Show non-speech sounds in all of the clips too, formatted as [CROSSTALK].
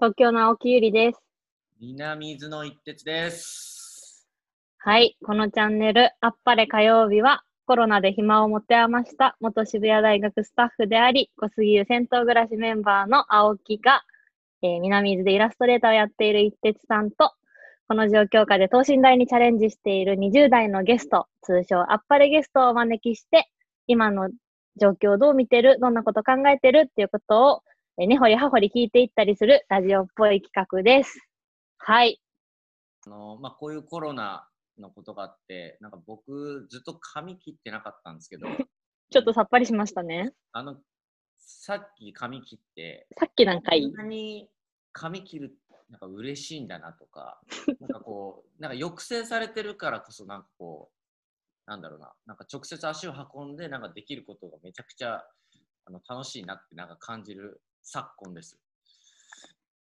東京の青木ゆりです。南伊豆の一徹です。はい。このチャンネル、あっぱれ火曜日は、コロナで暇を持て余した元渋谷大学スタッフであり、小杉湯銭湯暮らしメンバーの青木が、えー南伊豆でイラストレーターをやっている一徹さんと、この状況下で等身大にチャレンジしている20代のゲスト、通称あっぱれゲストをお招きして、今の状況をどう見てる、どんなこと考えてるっていうことを、えー根掘り葉掘り聞いていったりするラジオっぽい企画です。はい。あのまあ、こういうコロナのことがあって、なんか僕ずっと髪切ってなかったんですけど、[LAUGHS] ちょっとさっぱりしましたね。あのさっき髪切って、さっきなんかいいに髪切るなんか嬉しいんだなとか、[LAUGHS] なんかこう、なんか抑制されてるからこそなんかこう、なんだろうな、なんか直接足を運んでなんかできることがめちゃくちゃあの楽しいなってなんか感じる昨今です。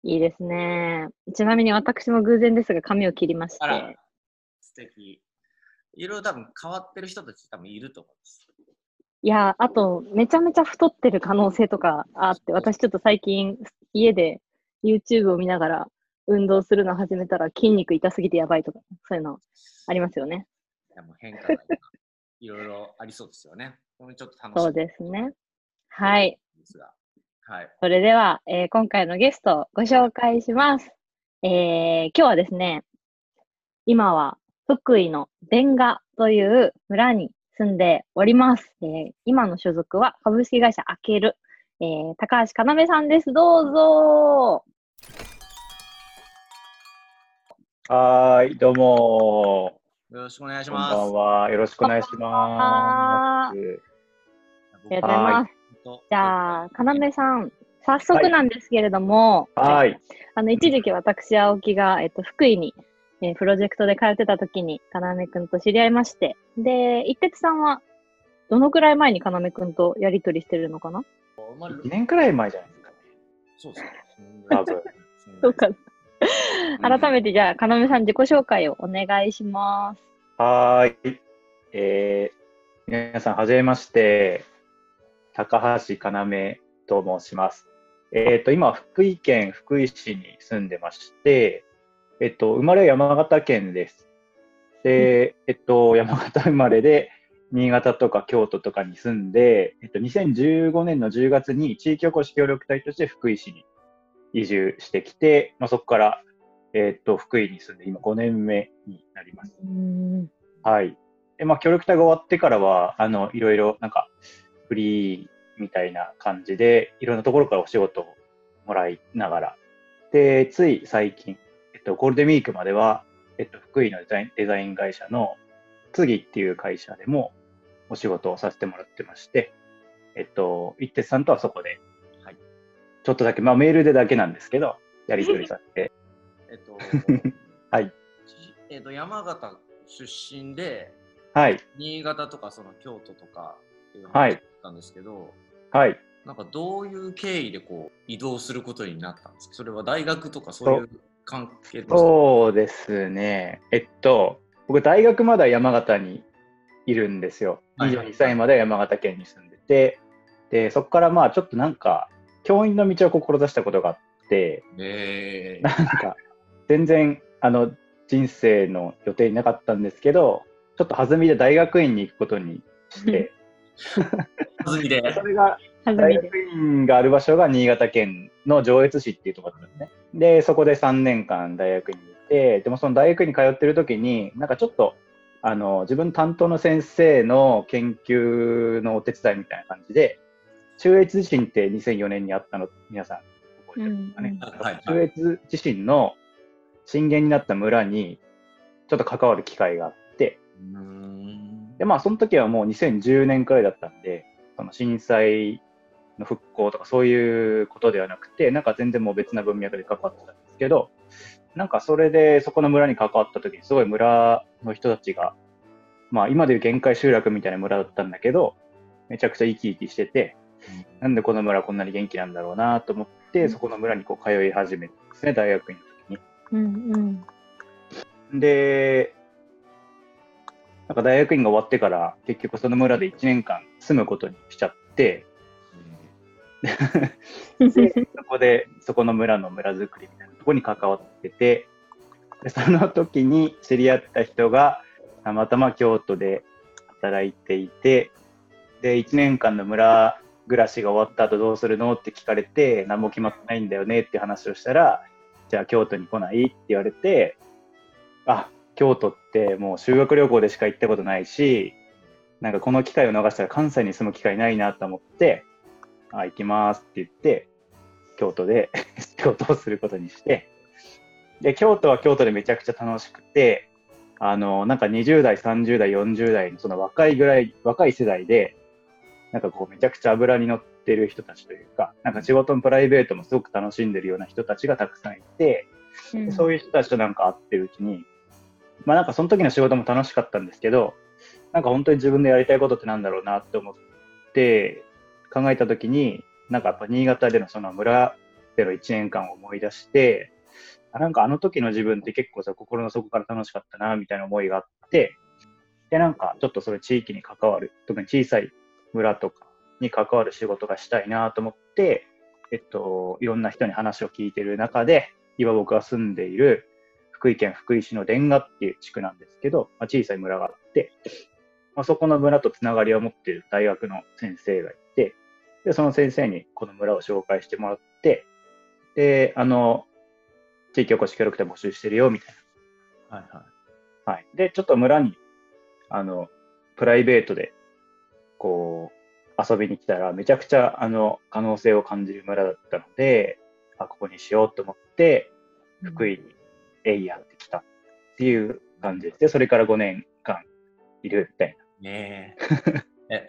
いいですね。ちなみに私も偶然ですが髪を切りましあらて、、素敵。いろいろ多分変わってる人たち多分いると思うんです。いや、あと、めちゃめちゃ太ってる可能性とかあって、私ちょっと最近家で YouTube を見ながら運動するの始めたら筋肉痛すぎてやばいとか、そういうのありますよね。いやもう変化が今いろいろありそうですよね。これちょっと楽しみそうですね。はい。ですが。はい。それでは、えー今回のゲストをご紹介します。えー今日はですね、今は福井の弁賀という村に住んでおります。えー今の所属は株式会社あける、えー高橋かなめさんです。どうぞ。はーい、どうもよろしくお願いしこんばます。んは。よろしくお願いしはます。ありがとうございます。じゃあ、かなめさん、早速なんですけれども、はい。あの、一時期私、青木が、えっと、福井に、えープロジェクトで通ってた時に、かなめくんと知り合いまして、で、一徹さんは、どのくらい前にかなめくんとやりとりしてるのかな？生まれ2年くらい前じゃないですかね。そうですね。多分。そうか改めて、じゃあ、かなめさん自己紹介をお願いします。はーい。えー、皆さん、はじめまして。高橋かなめと申します。えっ、と、今、福井県福井市に住んでまして、えっ、と、生まれは山形県です。で、えっと、山形生まれで、新潟とか京都とかに住んで、えっと、2015年の10月に地域おこし協力隊として福井市に移住してきて、まあ、そこから、えっと、福井に住んで今5年目になります。はい。で、まあ、協力隊が終わってからは、あの、いろいろ、なんか、フリーみたいな感じで、いろんなところからお仕事をもらいながら、で、つい最近、えっと、ゴールデンウィークまでは、えっと、福井のデザインデザイン会社の、次っていう会社でもお仕事をさせてもらってまして、えっと、一徹さんとはそこで、はい。ちょっとだけ、まあ、メールでだけなんですけど、やり取りさせて、えっと、[LAUGHS] はい。ちえっと、山形出身で、はい、新潟とかその京都とかはいったんですけど、はい。なんかどういう経緯でこう移動することになったんですか？それは大学とかそういう関係とそうですね。えっと、僕、大学まだ山形にいるんですよ。はいはい22歳まで山形県に住んでて、で、そこからまあ、ちょっとなんか、教員の道を志したことがあって、えーなんか、全然、あの、人生の予定になかったんですけど、ちょっと弾みで大学院に行くことにして、[LAUGHS] 弾みで。それが。大学院がある場所が新潟県の上越市っていうところだったんですね。で、そこで3年間大学院に行って、でもその大学院に通ってる時に、なんかちょっと、あの、自分担当の先生の研究のお手伝いみたいな感じで、中越地震って2004年にあったの、皆さん覚えてますかね？うん中越地震の震源になった村に、ちょっと関わる機会があって、で、まあ、その時はもう2010年くらいだったんで、その震災の復興とかそういうことではなくて、なんか全然もう別な文脈で関わってたんですけど、なんかそれでそこの村に関わった時にすごい村の人たちが、まあ今でいう限界集落みたいな村だったんだけど、めちゃくちゃ生き生きしてて、なんでこの村こんなに元気なんだろうなと思って、そこの村にこう通い始めたんですね、大学院の時に。うんうん。で、なんか大学院が終わってから、結局その村で1年間住むことにしちゃって、でそこで、そこの村の村づくりみたいなところに関わってて、でその時に知り合った人が、たまたま京都で働いていて、で、1年間の村暮らしが終わった後どうするのって聞かれて、何も決まってないんだよねって話をしたら、じゃあ京都に来ないって言われて、あ、京都ってもう修学旅行でしか行ったことないし、なんかこの機会を逃したら関西に住む機会ないなと思って、あ、行きますって言って、京都で [LAUGHS] 仕事をすることにして、で、京都は京都でめちゃくちゃ楽しくて、あの、なんか20代、30代、40代のその若いぐらい、若い世代で、なんかこうめちゃくちゃ油に乗ってる人たちというか、なんか仕事のプライベートもすごく楽しんでるような人たちがたくさんいて、うん、そういう人たちとなんか会ってるうちに、まあなんかその時の仕事も楽しかったんですけど、なんか本当に自分でやりたいことってなんだろうなって思って考えた時に、なんかやっぱ新潟でのその村での1年間を思い出して、なんかあの時の自分って結構さ、心の底から楽しかったな、みたいな思いがあって、で、なんかちょっとそれ地域に関わる、特に小さい村とかに関わる仕事がしたいなと思って、えっと、いろんな人に話を聞いてる中で、今僕が住んでいる福井県福井市の蓮賀っていう地区なんですけど、まあ、小さい村があって、まあ、そこの村とつながりを持っている大学の先生がいて、で、その先生にこの村を紹介してもらって、で、あの、地域おこし協力隊募集してるよ、みたいな。はいはい。はい。で、ちょっと村に、あの、プライベートで、こう、遊びに来たら、めちゃくちゃ、あの、可能性を感じる村だったので、あ、ここにしようと思って、福井に、えいやってきたっていう感じでそれから5年間いるみたいな。ねえ。[LAUGHS]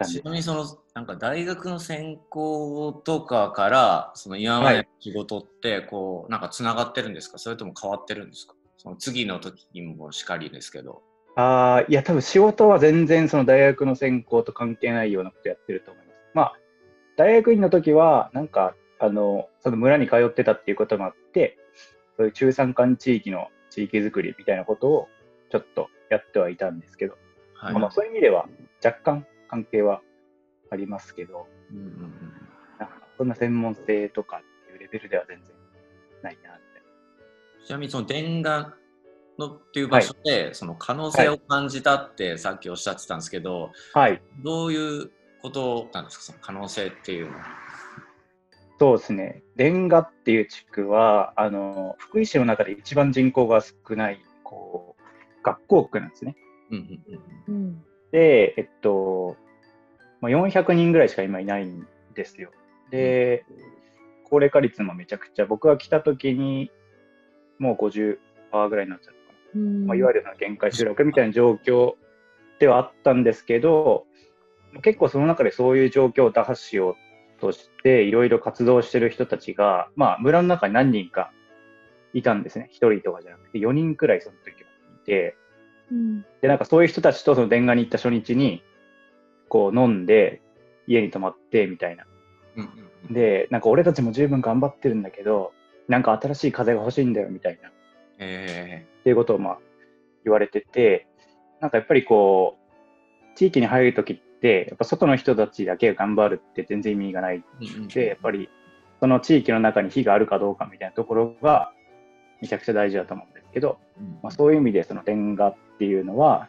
え、ちなみにその、なんか大学の専攻とかから、その今までの仕事って、こう、なんかつながってるんですか？それとも変わってるんですか？その次の時にもしかりですけど。ああ、いや、多分仕事は全然その大学の専攻と関係ないようなことやってると思います。まあ、大学院の時は、なんか、あの、その村に通ってたっていうこともあって、そういう中山間地域の地域づくりみたいなことをちょっとやってはいたんですけど、はい、まあ、そういう意味では若干関係はありますけど、うんうんうん、なんかそんな専門性とかっていうレベルでは全然ないなって。ちなみにその伝願のっていう場所で、はい、その可能性を感じたってさっきおっしゃってたんですけど、はい、どういうことなんですか、その可能性っていうのは。そうですね、レンガっていう地区は、あの福井市の中で一番人口が少ないこう学校区なんですね。うんうんうん、で、えっと、まあ、400人ぐらいしか今いないんですよ。で、高齢化率もめちゃくちゃ、僕が来た時にもう50%ぐらいになっちゃったかな。まあ、いわゆる限界集落みたいな状況ではあったんですけど、結構その中でそういう状況を打破しようとしていろいろ活動してる人たちが、まあ、村の中に何人かいたんですね。1人とかじゃなくて、4人くらいその時はいて、うん、で、なんかそういう人たちとその電話に行った初日に、こう飲んで、家に泊まってみたいな。うんうん、で、なんか俺たちも十分頑張ってるんだけど、なんか新しい風が欲しいんだよみたいな。えー、っていうことをまあ言われてて、なんかやっぱりこう、地域に入るときっ、やっぱ外の人たちだけが頑張るって全然意味がない。で、やっぱりその地域の中に火があるかどうかみたいなところがめちゃくちゃ大事だと思うんですけど、まあ、そういう意味でそのレンガっていうのは、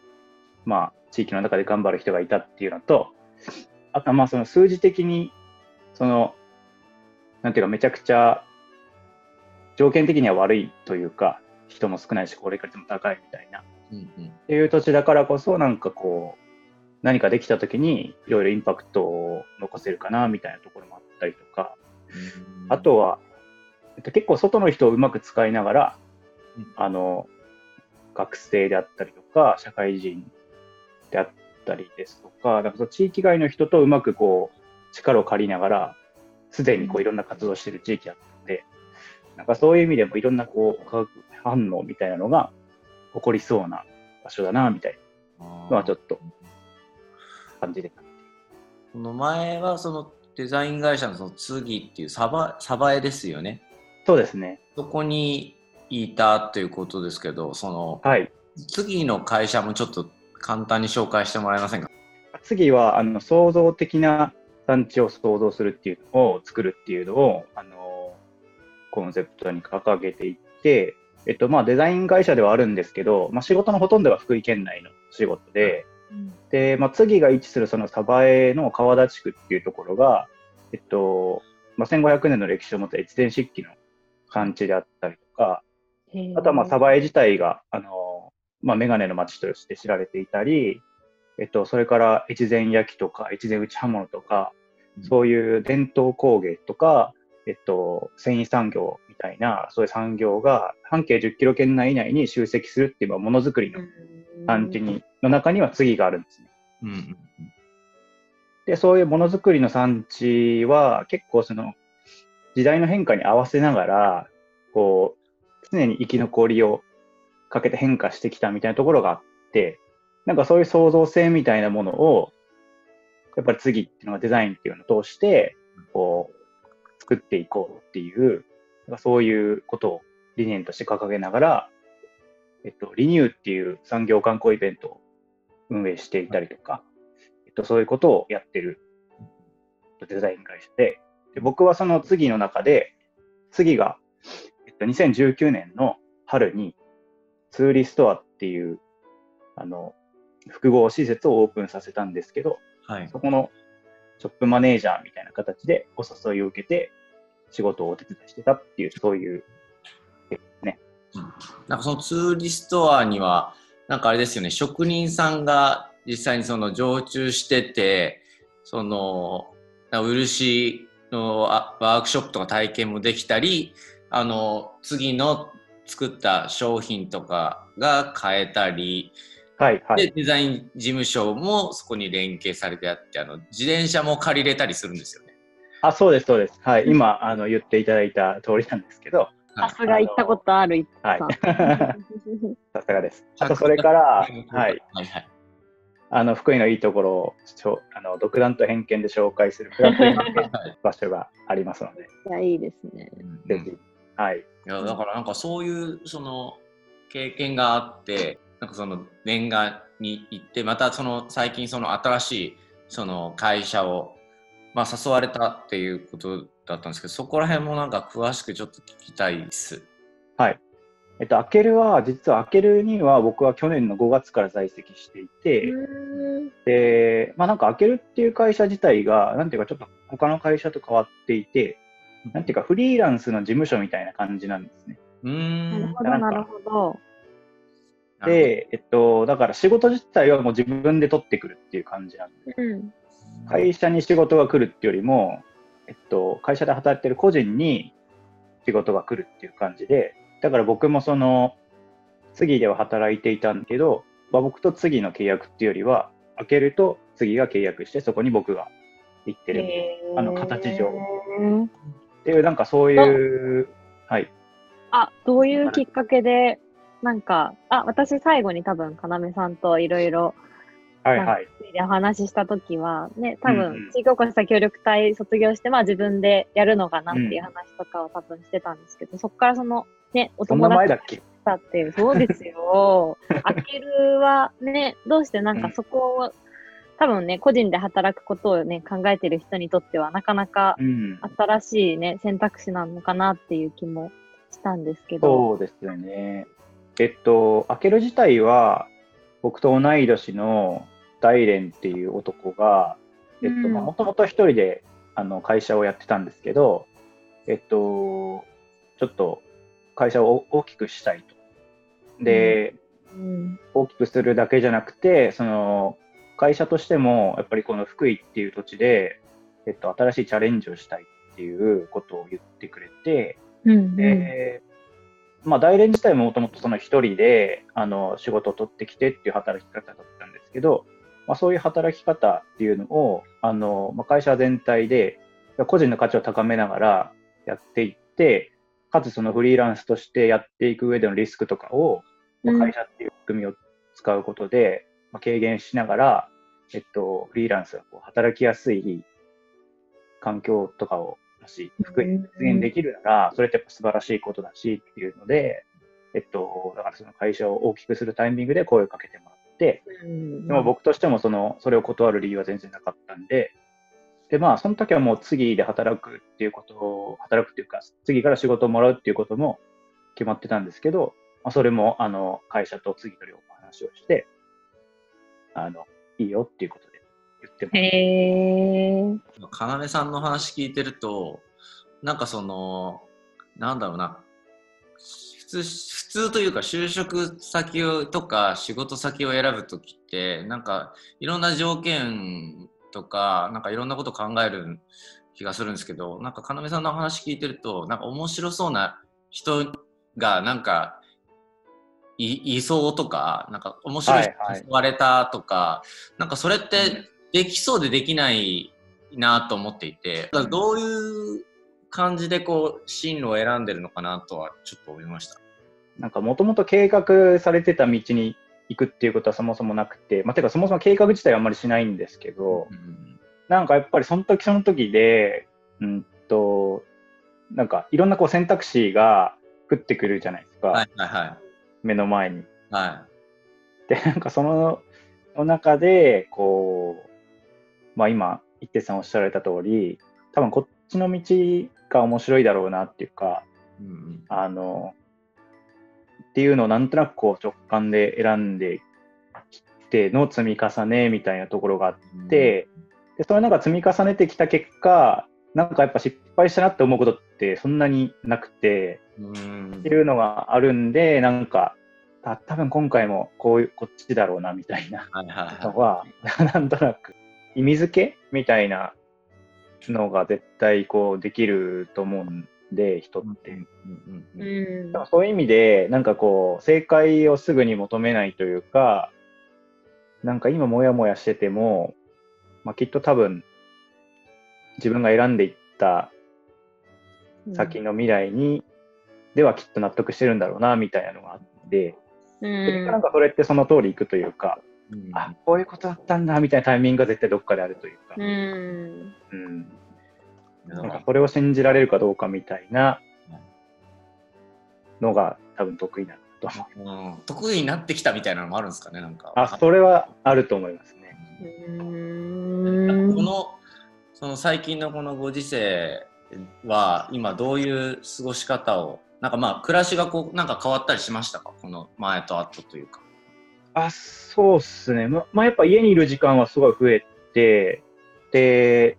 まあ、地域の中で頑張る人がいたっていうのと、あとはまあその数字的に、その、なんていうかめちゃくちゃ条件的には悪いというか、人も少ないし高齢化率も高いみたいな、うんうん、っていう土地だからこそなんかこう何かできた時にいろいろインパクトを残せるかなみたいなところもあったりとか、あとは、えっと、結構外の人をうまく使いながら、あの、学生であったりとか、社会人であったりですとか、なんかその地域外の人とうまくこう、力を借りながら、すでにこういろんな活動してる地域だったので、なんかそういう意味でもいろんなこう、化学反応みたいなのが起こりそうな場所だな、みたいなのはちょっと感じで。この前はそのデザイン会社のその次っていうサバサバエですよね。そうですね。そこにいたということですけど、その、はい、次の会社もちょっと簡単に紹介してもらえませんか？次はあの創造的な産地を創造するっていうのを作るっていうのを、あの、コンセプトに掲げていって、えっと、まあ、デザイン会社ではあるんですけど、まあ、仕事のほとんどが福井県内の仕事で、うん、で、まあ、次が位置するその鯖江の川田地区っていうところが、えっと、まあ、1500年の歴史を持つ越前漆器の産地であったりとか、あとはまあ鯖江自体が、あの、まあ、メガネの町として知られていたり、えっと、それから越前焼とか越前打ち刃物とか、そういう伝統工芸とか、えっと、繊維産業みたいな、そういう産業が半径10キロ圏内以内に集積するっていうものづくりの産地に、の中には次があるんですね。うん、で、そういうものづくりの産地は結構その時代の変化に合わせながら、こう、常に生き残りをかけて変化してきたみたいなところがあって、なんかそういう創造性みたいなものを、やっぱり次っていうのがデザインっていうのを通して、こう、作っていこうっていう、なんかそういうことを理念として掲げながら、えっと、リニューっていう産業観光イベントを運営していたりとか、えっと、そういうことをやってるデザイン会社で、で僕はその次の中で、次が、と、2019年の春に、ツーリストアっていう、あの、複合施設をオープンさせたんですけど、はい、そこのショップマネージャーみたいな形でお誘いを受けて仕事をお手伝いしてたっていう、そういうね。うん、なんかそのツーリストアには、なんかあれですよね、職人さんが実際にその常駐してて、その、漆のワークショップとか体験もできたり、あの、次の作った商品とかが買えたり、はいはい、でデザイン事務所もそこに連携されてあってあの自転車も借りれたりするんですよね。あそうですそうです。はい、今あの言っていただいた通りなんですけど。さすが行ったことあるはい。[LAUGHS] さすがです。あとそれから、はい。はいはいあの福井のいいところをあの独断と偏見で紹介する場所 [LAUGHS] がありますので。いや、いいですね。ぜひ。はい。いや、だからなんかそういうその経験があって、なんかその念願に行ってまたその最近その新しいその会社を、まあ、誘われたっていうことだったんですけどそこら辺もなんか詳しくちょっと聞きたいです。はい。えっと、アケルは、実はアケルには僕は去年の5月から在籍していて、で、まあなんかアケルっていう会社自体が、なんていうかちょっと他の会社と変わっていて、なんていうかフリーランスの事務所みたいな感じなんですね。うん。なるほど、なるほど。で、えっと、だから仕事自体はもう自分で取ってくるっていう感じなんで、うん、会社に仕事が来るっていうよりも、えっと、会社で働いてる個人に仕事が来るっていう感じで、だから僕もその、次では働いていたんだけど、まあ、僕と次の契約っていうよりは、開けると次が契約して、そこに僕が行ってる、あの形上。っていう、なんかそういう、はい。あ、どういうきっかけでなんか、あ、私最後に多分、要さんといろいろ、はいはい。でお話ししたときは、ね、多分、地域おこし協力隊卒業して、まあ自分でやるのかなっていう話とかを多分してたんですけど、うん、そこからその、ね、お友達だっけ？だっていう、そうですよ。[LAUGHS] あけるはね、どうしてなんかそこを、うん、多分ね、個人で働くことをね、考えてる人にとっては、なかなか新しいね、選択肢なのかなっていう気もしたんですけど。そうですよね。えっと、開ける自体は、僕と同い年の大連っていう男が、えっと、もともと一人であの会社をやってたんですけど、えっと、ちょっと会社を大きくしたいと。で、うん、大きくするだけじゃなくて、その会社としても、やっぱりこの福井っていう土地で、えっと、新しいチャレンジをしたいっていうことを言ってくれて、うんうん、で、まあ、大連自体ももともとその一人であの仕事を取ってきてっていう働き方だったんですけど、まあ、そういう働き方っていうのをあの、まあ、会社全体で個人の価値を高めながらやっていって、かつそのフリーランスとしてやっていく上でのリスクとかを、まあ、会社っていう仕組みを使うことで、まあ、軽減しながら、えっと、フリーランスがこう働きやすい環境とかをもし復元実現できるなら、それってやっぱ素晴らしいことだしっていうので、えっと、だからその会社を大きくするタイミングで声をかけてもらって、でも僕としてもその、それを断る理由は全然なかったんで、で、まあ、その時はもう次で働くっていうことを、働くっていうか、次から仕事をもらうっていうことも決まってたんですけど、まあ、それも、あの、会社と次の量お話をして、あの、いいよっていうことで言って。かなめさんの話聞いてると、なんかその、なんだろうな、普通、普通というか就職先をとか仕事先を選ぶときって、なんかいろんな条件とか、なんかいろんなこと考える気がするんですけど、なんかかなめさんの話聞いてると、なんか面白そうな人がなんかいいそうとか、なんか面白い人にわれたとか、なんかそれってできそうでできないなと思っていて、だからどういう感じでこう進路を選んでるのかなとはちょっと思いました。なんかもともと計画されてた道に行くっていうことはそもそもなくて、まあ、てかそもそも計画自体はあんまりしないんですけど、うん。なんかやっぱりその時その時で、うんと、なんかいろんなこう選択肢が降ってくるじゃないですか、はいはいはい。目の前に。はで、なんかそのの中で、こう、まあ今、一徹さんおっしゃられた通り、多分こっちの道が面白いだろうなっていうか、い。うんうんあの、っていうのをなんとなくこう直感で選んできての積み重ねみたいなところがあって、で、それなんか積み重ねてきた結果、なんかやっぱ失敗したなって思うことってそんなになくて、うんっていうのがあるんで、なんか、た多分今回もこういう、こっちだろうなみたいなのはは、[LAUGHS] なんとなく意味付けみたいなのが絶対こうできると思うんで、人って。い。うんうんううんんだからそういう意味で、なんかこう、正解をすぐに求めないというか、なんか今もやもやしてても、まあ、きっと多分、自分が選んでいった先の未来に、ではきっと納得してるんだろうな、みたいなのがあって、う結果なんんかそれってその通りいくというか、うん。あ、こういうことだったんだ、みたいなタイミングが絶対どっかであるというか、うん。うん、なん。かなんかそれを信じられるかどうかみたいなのが多分得意なんだと。思う。うん。得意になってきたみたいなのもあるんですかね、なんか。あ、それはあると思いますね。うん。このその最近のこのご時世は今どういう過ごし方をなんかまあ暮らしがこうなんか変わったりしましたか？この前と後というか。あ、そうっすね。ま、まあ、やっぱ家にいる時間はすごい増えて、で、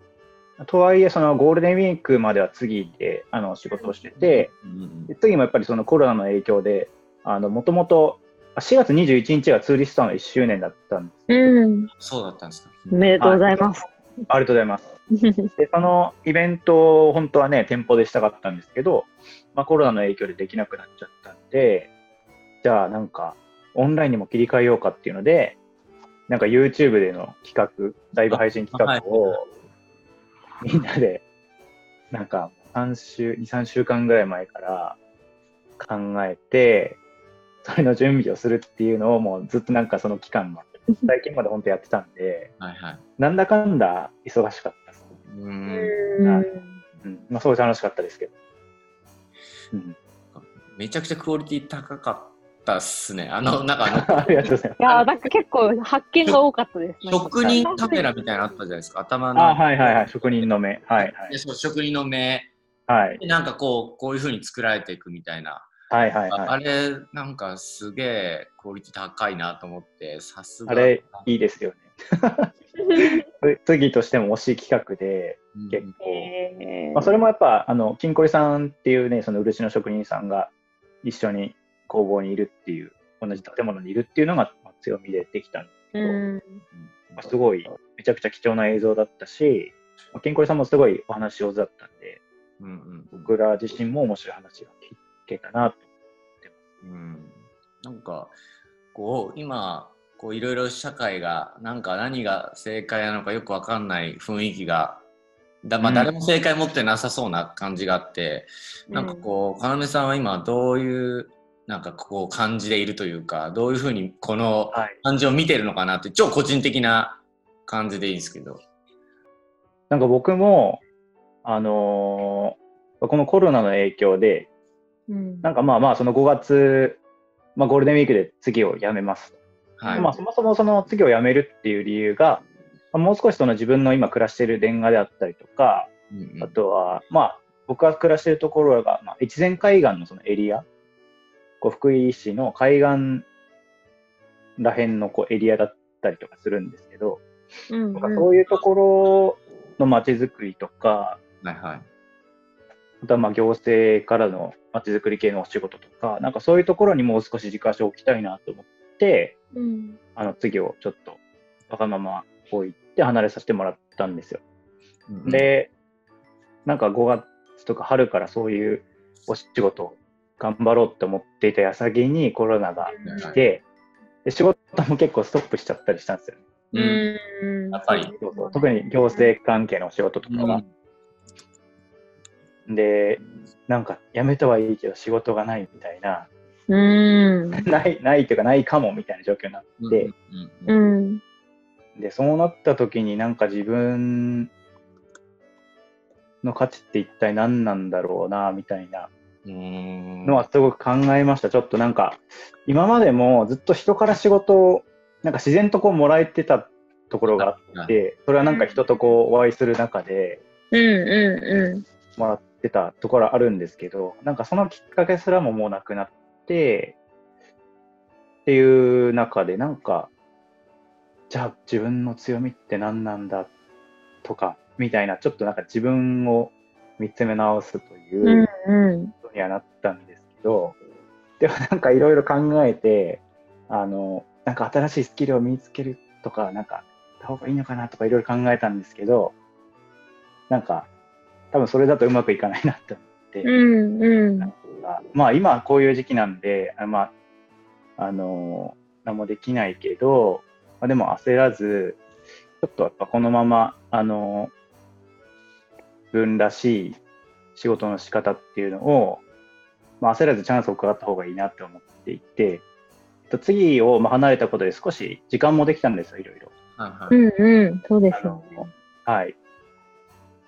とはいえ、そのゴールデンウィークまでは次であの仕事をしてて、うんで次もやっぱりそのコロナの影響で、あの、もともと4月21日がツーリストの1周年だったんです。うん。そうだったんですか。おめでとうございます。ありがとうございます。で、そのイベントを本当はね、店舗でしたかったんですけど、まあコロナの影響でできなくなっちゃったんで、じゃあなんかオンラインにも切り替えようかっていうので、なんか YouTube での企画、ライブ配信企画をみんなで、なんか3週、2、3週間ぐらい前から考えて、それの準備をするっていうのをもうずっとなんかその期間が、最近まで本当やってたんで、はいはい。なんだかんだ忙しかった。うんまあ、そう楽しかったですけど。うん、めちゃくちゃクオリティ高かったっすね。あの [LAUGHS] なんかあのありがとうございます。いやーなんか結構発見が多かったです。職人カメラみたいなのあったじゃないですか。頭の。あ、はいはいはい、職人の目。はいはいで。そう職人の目はいでなんかこうこういう風に作られていくみたいな。はいはいあはい。あれなんかすげえクオリティ高いなと思ってさすがあれ、いいですよね。次としても惜しい企画で、うん。結構。えまあ、それもやっぱ、あの、金コリさんっていうね、その漆の職人さんが一緒に工房にいるっていう、同じ建物にいるっていうのがまあ強みでできたんですけど、うん。まあ、すごい、めちゃくちゃ貴重な映像だったし、まあ、金コリさんもすごいお話上手だったんで、うんうん僕ら自身も面白い話が聞けたなと。うん。なんかこう今こういろいろ社会がなんか何が正解なのかよくわかんない雰囲気がだ、まあ、うん誰も正解持ってなさそうな感じがあって、なんかこう要さんは今どういうなんかこう感じでいるというかどういうふうにこのはい。感じを見てるのかなって超個人的な感じでいいんですけど。なんか僕も、あのーこのコロナの影響で、うんなんかまあまあ、その5月、まあ、ゴールデンウィークで次を辞めます。はい、まあ、そもそもその次を辞めるっていう理由が、まあもう少しその自分の今暮らしているレンガであったりとか、うんうん。あとは、まあ、僕が暮らしているところが、まあ、越前海岸のそのエリア、こう福井市の海岸らへんのこうエリアだったりとかするんですけど、うんなん。かそういうところの街づくりとか、はいはい。あとはまあ行政からの街づくり系のお仕事とか、なんかそういうところにもう少し軸足を置きたいなと思って、うん。あの次をちょっとわがまま置いて離れさせてもらったんですよ。うんうん、で、なんか5月とか春からそういうお仕事を頑張ろうって思っていた矢先にコロナが来て、で仕事も結構ストップしちゃったりしたんですよ。ね。うん。うん。やっぱり。特に行政関係のお仕事とかは。で、なんか辞めたはいいけど仕事がないみたいな、うん。ない、ないっていうかないかもみたいな状況になって、うんで、そうなった時になんか自分の価値って一体何なんだろうな、みたいなのはすごく考えました。ちょっとなんか、今までもずっと人から仕事を、なんか自然とこうもらえてたところがあって、それはなんか人とこうお会いする中でもらってたところあるんですけど、なんかそのきっかけすらももうなくなって、っていう中でなんか、じゃあ自分の強みって何なんだとか、みたいな、ちょっとなんか自分を見つめ直すということにはなったんですけど、でもなんかいろいろ考えて、あの、なんか新しいスキルを身につけるとか、なんか、た方がいいのかなとかいろいろ考えたんですけど、なんか、多分それだとうまくいかないなって思って、うんうん。なんかまあ今はこういう時期なんで、あまあ、あの何もできないけど、まあ、でも焦らず、ちょっとやっぱこのまま、あの自分らしい仕事の仕方っていうのを、まあ、焦らずチャンスを伺った方がいいなって思っていて、と次をまあ離れたことで少し時間もできたんですよ、いろいろ。うんうんそうですよねはい。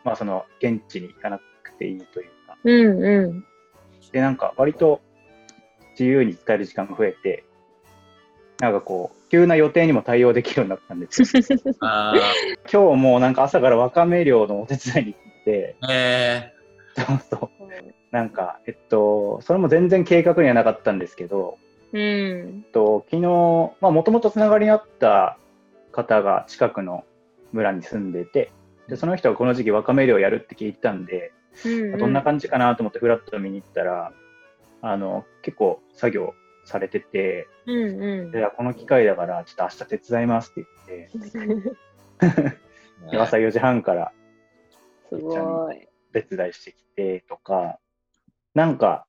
まあその現地に行かなくていいというか。うんうんで、なんか割と自由に使える時間が増えて、なんかこう、急な予定にも対応できるようになったんですよ。[LAUGHS] あ今日もなんか朝からわかめ漁のお手伝いに行って、ーえそうそう。なんか、えっと、それも全然計画にはなかったんですけど、うんえっと、昨日、まあもともとつながりにあった方が近くの村に住んでて、で、その人がこの時期わかめ漁やるって聞いたんで、うんどんな感じかなと思ってフラッと見に行ったら、あの、結構作業されてて、うんうん。でこの機会だから、ちょっと明日手伝いますって言って、[LAUGHS] 朝4時半からすごい。手伝いしてきてとか、なんか、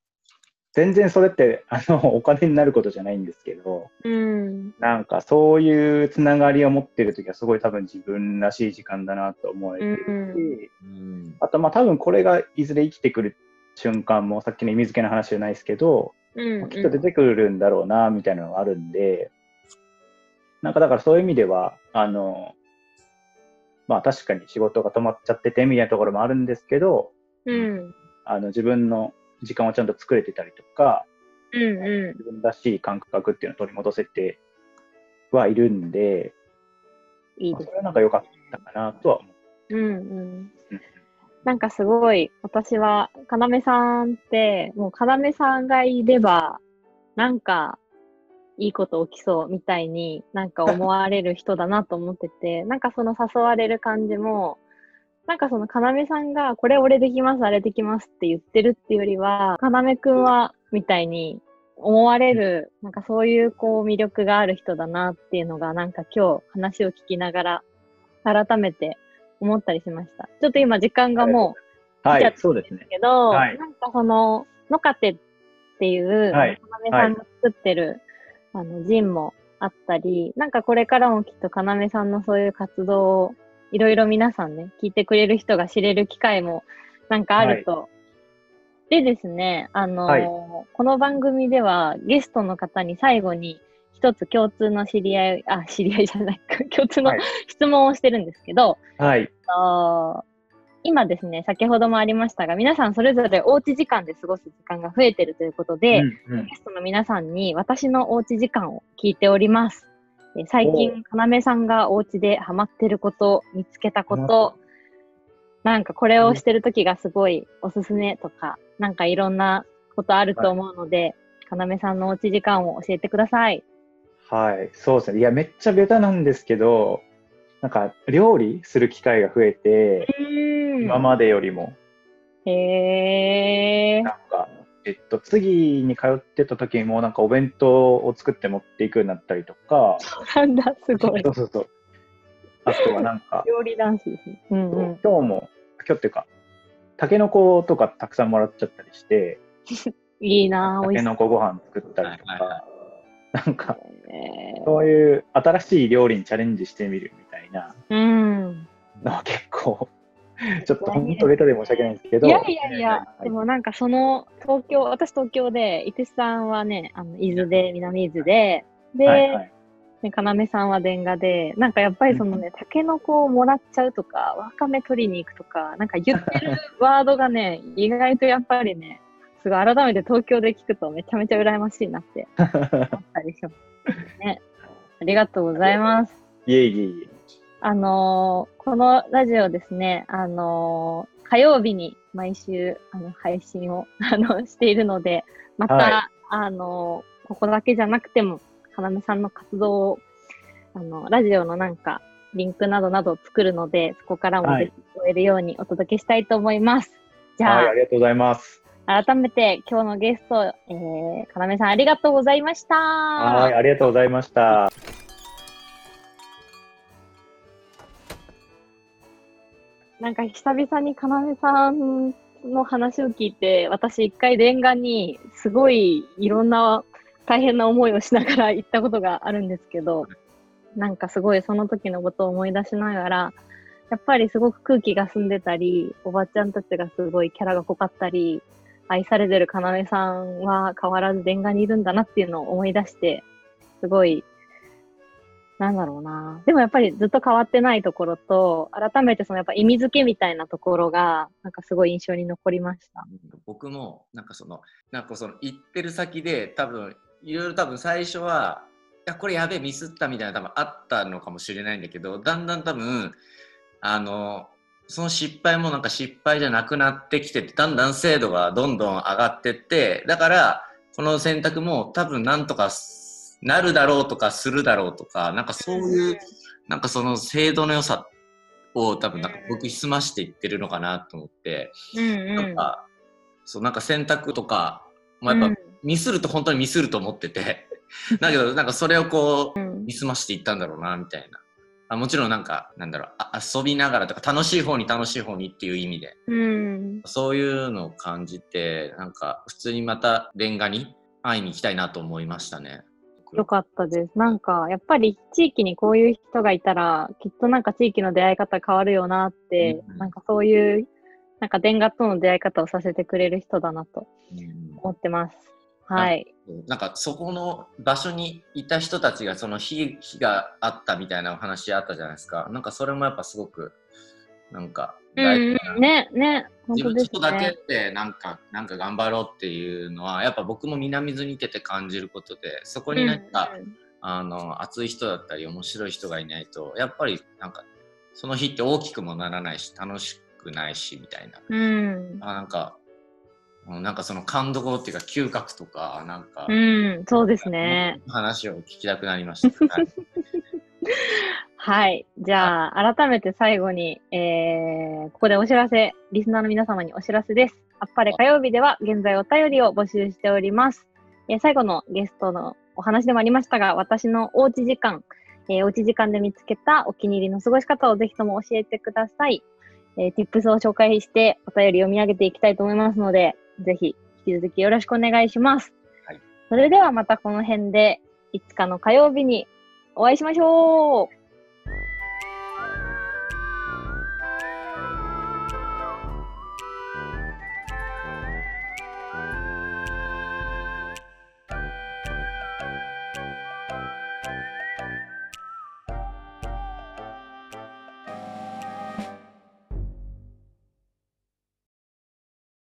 全然それって、あの、[LAUGHS] お金になることじゃないんですけど、うん。なんかそういうつながりを持ってるときはすごい多分自分らしい時間だなと思えてるし、うん。あとまあ多分これがいずれ生きてくる瞬間もさっきの意味付けの話じゃないですけど、うん。きっと出てくるんだろうなみたいなのがあるんで、なんかだからそういう意味では、あの、まあ確かに仕事が止まっちゃっててみたいなところもあるんですけど、うん。あの自分の時間をちゃんと作れてたりとか、うんう自分らしい感覚っていうのを取り戻せてはいるんで、んいいですまあそれはなんか良かったかなとは思う。んうん。う。なんかすごい、私は、かなめさんって、もうかなめさんがいれば、なんか、いいこと起きそうみたいになんか思われる人だなと思ってて、なんかその誘われる感じも、なんかそのかなめさんが、これ俺できます、あれできますって言ってるっていうよりは、かなめくんは、みたいに思われる、なんかそういうこう魅力がある人だなっていうのが、なんか今日話を聞きながら、改めて思ったりしました。ちょっと今時間がもう、はい来ちゃっ、そうですね。けど、はいなんかその、のかてっていう、はいかなめさんが作ってる、あの、ジンもあったり、なんかこれからもきっとかなめさんのそういう活動を、いろいろ皆さんね、聞いてくれる人が知れる機会も、なんかあると。でですね、あのーはいこの番組ではゲストの方に最後に一つ共通の知り合い、あ、知り合いじゃないか、[LAUGHS] 共通のはい質問をしてるんですけど、はい。あー今ですね、先ほどもありましたが、皆さんそれぞれおうち時間で過ごす時間が増えてるということで、うんうんゲストの皆さんに私のおうち時間を聞いております。えー最近、かなめさんがお家でハマってること、見つけたこと、なんかこれをしてるときがすごいおすすめとか、なんかいろんなことあると思うので、かなめさんのおうち時間を教えてください。はい、そうですね。いや、めっちゃベタなんですけど、なんか料理する機会が増えて、今までよりも、へー。なんか、えっと、次に通ってた時も、なんかお弁当を作って持っていくようになったりとか、なんだ、すごいそ。うそうそう。あとはなんか、料理男子ですね。うんうん。今日も、今日っていうか、タケノコとかたくさんもらっちゃったりして、[LAUGHS] いいなぁ、タ美味しケノコご飯作ったりとはいはいはか、なんか、そうね。そういう新しい料理にチャレンジしてみるみたいなうん。のは結構、[LAUGHS] ちょっと本当ベタで申し訳ないんですけど、いやいやいや、はいでもなんかその東京、私東京で、伊手さんはね、あの伊豆で、南伊豆で、で、はいはいね、要さんは電話で、なんかやっぱりそのね、タケノコをもらっちゃうとか、わかめ取りに行くとか、なんか言ってるワードがね、[LAUGHS] 意外とやっぱりね、すごい改めて東京で聞くとめちゃめちゃ羨ましいなって思ったりします。ね。ありがとうございます。いえいえいえ。あのーこのラジオですね、あのー火曜日に毎週あの配信を [LAUGHS] あのしているので、また、はあのーここだけじゃなくても、かなめさんの活動を、あの、ラジオのなんか、リンクなどなどを作るので、そこからもはいぜひ追えるようにお届けしたいと思います。じゃあ、はい、ありがとうございます。改めて今日のゲスト、えー、かなめさんありがとうございました。はい、ありがとうございました。なんか久々にかなめさんの話を聞いて、私一回電話にすごいいろんな大変な思いをしながら行ったことがあるんですけど、なんかすごいその時のことを思い出しながら、やっぱりすごく空気が澄んでたり、おばちゃんたちがすごいキャラが濃かったり、愛されてるかなめさんは変わらず電話にいるんだなっていうのを思い出して、すごいなんだろうな。でもやっぱりずっと変わってないところと、改めてそのやっぱ意味付けみたいなところが、なんかすごい印象に残りました。僕もなんかそのなんかその行ってる先で多分いろいろ多分最初はいやこれやべえミスったみたいな多分あったのかもしれないんだけどだんだん多分あのその失敗もなんか失敗じゃなくなってきててだんだん精度がどんどん上がってってだからこの選択も多分なんとかなるだろうとかするだろうとかなんかそういうなんかその精度の良さを多分なんか僕澄ましていってるのかなと思って。うんなんか、そう、なんか選択とか、まあ、やっぱ、ミスると本当にミスると思ってて、[LAUGHS] だけど、なんかそれをこう、うんミスましていったんだろうな、みたいな。あもちろんなんか、なんだろうあ、遊びながらとか、楽しい方に楽しい方にっていう意味で、うん。そういうのを感じて、なんか、普通にまた、レンガに会いに行きたいなと思いましたね。よかったです。なんか、やっぱり地域にこういう人がいたら、きっとなんか地域の出会い方変わるよなって、うんなんかそういう、なんか電話との出会い方をさせてくれる人だなとうん思ってます。はい。なんかそこの場所にいた人たちがその火火があったみたいなお話あったじゃないですか。なんかそれもやっぱすごくなんか大事なうん、ね、ね、本自分ちょっとだけね。でなんかなんか頑張ろうっていうのはやっぱ僕も南水にいてて感じることでそこになんか、あの熱い人だったり面白い人がいないとやっぱりなんかその日って大きくもならないし楽しくないしみたいな。うん。あなんかうんなんかその感動っていうか嗅覚とかなんか、うん、そうですね。[LAUGHS] 話を聞きたくなりました。はい [LAUGHS] はい。じゃあ、改めて最後に、えー、ここでお知らせ、リスナーの皆様にお知らせです。あっぱれ火曜日では現在お便りを募集しております。えー最後のゲストのお話でもありましたが、私のおうち時間、えーおうち時間で見つけたお気に入りの過ごし方をぜひとも教えてください。えー、tips を紹介してお便り読み上げていきたいと思いますので、ぜひ引き続きよろしくお願いします。はいそれではまたこの辺で、いつかの火曜日にお会いしましょう